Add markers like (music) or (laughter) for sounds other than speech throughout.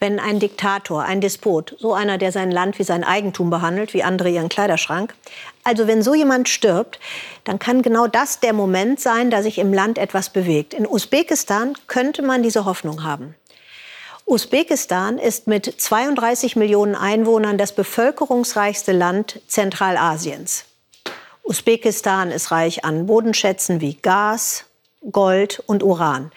wenn ein Diktator, ein Despot, so einer, der sein Land wie sein Eigentum behandelt, wie andere ihren Kleiderschrank, also wenn so jemand stirbt, dann kann genau das der Moment sein, da sich im Land etwas bewegt. In Usbekistan könnte man diese Hoffnung haben. Usbekistan ist mit 32 Millionen Einwohnern das bevölkerungsreichste Land Zentralasiens. Usbekistan ist reich an Bodenschätzen wie Gas, Gold und Uran.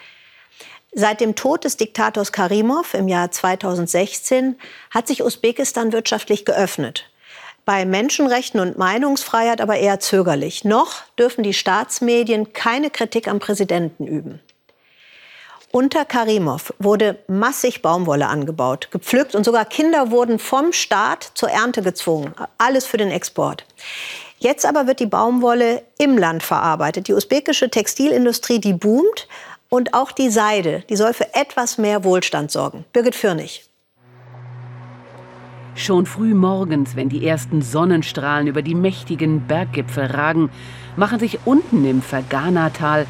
Seit dem Tod des Diktators Karimov im Jahr 2016 hat sich Usbekistan wirtschaftlich geöffnet. Bei Menschenrechten und Meinungsfreiheit aber eher zögerlich. Noch dürfen die Staatsmedien keine Kritik am Präsidenten üben. Unter Karimov wurde massig Baumwolle angebaut, gepflückt und sogar Kinder wurden vom Staat zur Ernte gezwungen. Alles für den Export. Jetzt aber wird die Baumwolle im Land verarbeitet. Die usbekische Textilindustrie, die boomt und auch die Seide, die soll für etwas mehr Wohlstand sorgen. Birgit Fürnig. Schon früh morgens, wenn die ersten Sonnenstrahlen über die mächtigen Berggipfel ragen, machen sich unten im Fergana-Tal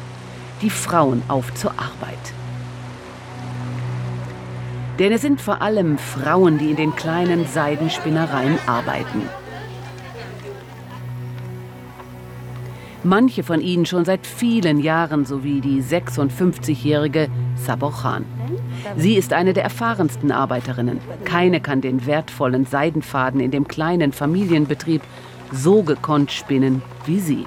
die Frauen auf zur Arbeit. Denn es sind vor allem Frauen, die in den kleinen Seidenspinnereien arbeiten. Manche von ihnen schon seit vielen Jahren, sowie die 56-jährige Sabochan. Sie ist eine der erfahrensten Arbeiterinnen. Keine kann den wertvollen Seidenfaden in dem kleinen Familienbetrieb so gekonnt spinnen wie sie.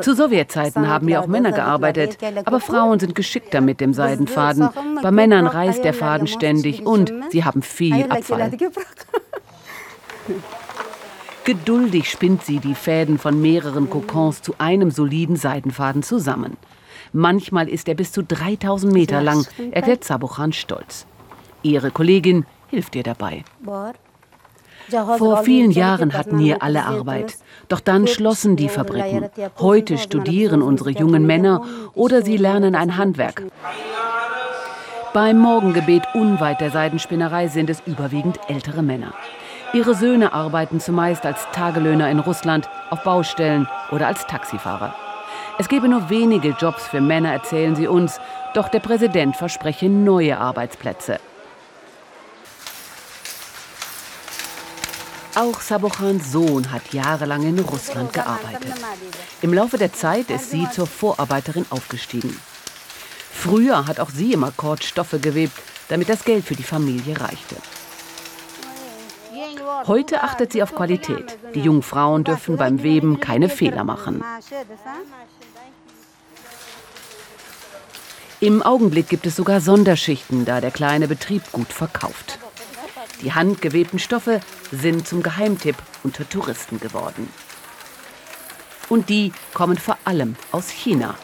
Zu Sowjetzeiten haben ja auch Männer gearbeitet, aber Frauen sind geschickter mit dem Seidenfaden. Bei Männern reißt der Faden ständig und sie haben viel Abfall. (laughs) Geduldig spinnt sie die Fäden von mehreren Kokons zu einem soliden Seidenfaden zusammen. Manchmal ist er bis zu 3000 Meter lang, erklärt Sabuchan stolz. Ihre Kollegin hilft ihr dabei. Vor vielen Jahren hatten hier alle Arbeit. Doch dann schlossen die Fabriken. Heute studieren unsere jungen Männer oder sie lernen ein Handwerk. Beim Morgengebet unweit der Seidenspinnerei sind es überwiegend ältere Männer. Ihre Söhne arbeiten zumeist als Tagelöhner in Russland, auf Baustellen oder als Taxifahrer. Es gebe nur wenige Jobs für Männer, erzählen sie uns, doch der Präsident verspreche neue Arbeitsplätze. Auch Sabochans Sohn hat jahrelang in Russland gearbeitet. Im Laufe der Zeit ist sie zur Vorarbeiterin aufgestiegen. Früher hat auch sie im Akkord Stoffe gewebt, damit das Geld für die Familie reichte. Heute achtet sie auf Qualität. Die jungen Frauen dürfen beim Weben keine Fehler machen. Im Augenblick gibt es sogar Sonderschichten, da der kleine Betrieb gut verkauft. Die handgewebten Stoffe sind zum Geheimtipp unter Touristen geworden. Und die kommen vor allem aus China.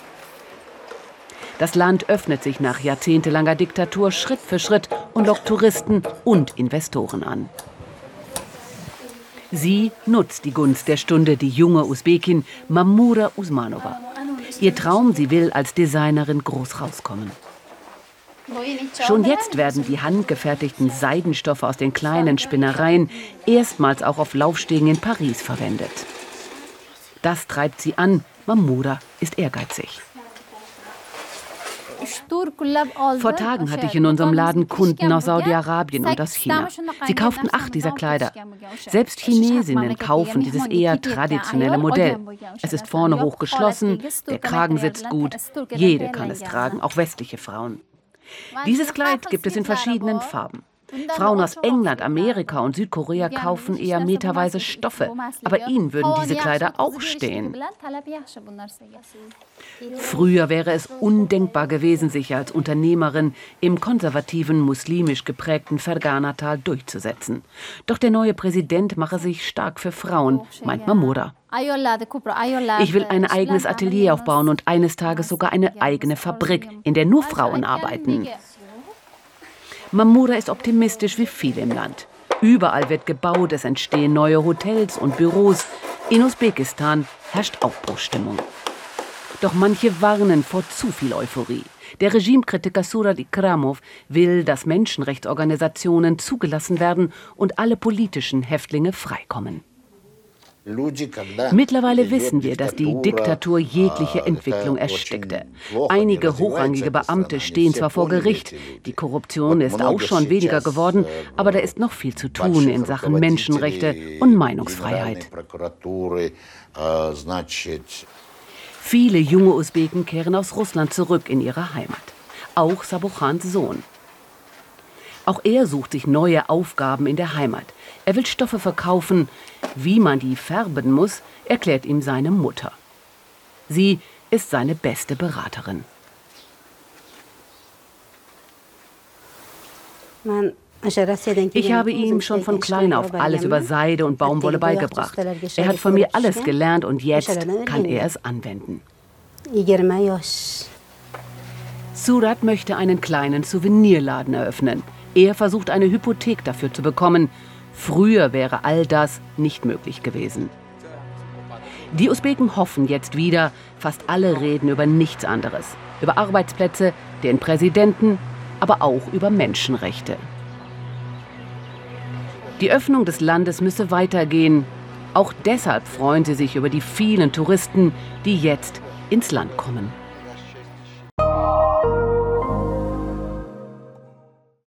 Das Land öffnet sich nach jahrzehntelanger Diktatur Schritt für Schritt und lockt Touristen und Investoren an. Sie nutzt die Gunst der Stunde, die junge Usbekin Mamura Usmanova. Ihr Traum, sie will als Designerin groß rauskommen. Schon jetzt werden die handgefertigten Seidenstoffe aus den kleinen Spinnereien erstmals auch auf Laufstegen in Paris verwendet. Das treibt sie an. Mamura ist ehrgeizig. Vor Tagen hatte ich in unserem Laden Kunden aus Saudi-Arabien und aus China. Sie kauften acht dieser Kleider. Selbst Chinesinnen kaufen dieses eher traditionelle Modell. Es ist vorne hoch geschlossen, der Kragen sitzt gut, jede kann es tragen, auch westliche Frauen. Dieses Kleid gibt es in verschiedenen Farben. Frauen aus England, Amerika und Südkorea kaufen eher meterweise Stoffe, aber ihnen würden diese Kleider auch stehen. Früher wäre es undenkbar gewesen, sich als Unternehmerin im konservativen, muslimisch geprägten Fergana-Tal durchzusetzen. Doch der neue Präsident mache sich stark für Frauen, meint Mamoda. Ich will ein eigenes Atelier aufbauen und eines Tages sogar eine eigene Fabrik, in der nur Frauen arbeiten. Mamura ist optimistisch wie viele im Land. Überall wird gebaut, es entstehen neue Hotels und Büros. In Usbekistan herrscht Aufbruchsstimmung. Doch manche warnen vor zu viel Euphorie. Der Regimekritiker Surat Ikramov will, dass Menschenrechtsorganisationen zugelassen werden und alle politischen Häftlinge freikommen. Mittlerweile wissen wir, dass die Diktatur jegliche Entwicklung erstickte. Einige hochrangige Beamte stehen zwar vor Gericht, die Korruption ist auch schon weniger geworden, aber da ist noch viel zu tun in Sachen Menschenrechte und Meinungsfreiheit. Viele junge Usbeken kehren aus Russland zurück in ihre Heimat. Auch Sabuchans Sohn. Auch er sucht sich neue Aufgaben in der Heimat. Er will Stoffe verkaufen. Wie man die färben muss, erklärt ihm seine Mutter. Sie ist seine beste Beraterin. Ich habe ihm schon von klein auf alles über Seide und Baumwolle beigebracht. Er hat von mir alles gelernt und jetzt kann er es anwenden. Surat möchte einen kleinen Souvenirladen eröffnen. Er versucht eine Hypothek dafür zu bekommen. Früher wäre all das nicht möglich gewesen. Die Usbeken hoffen jetzt wieder, fast alle reden über nichts anderes. Über Arbeitsplätze, den Präsidenten, aber auch über Menschenrechte. Die Öffnung des Landes müsse weitergehen. Auch deshalb freuen sie sich über die vielen Touristen, die jetzt ins Land kommen.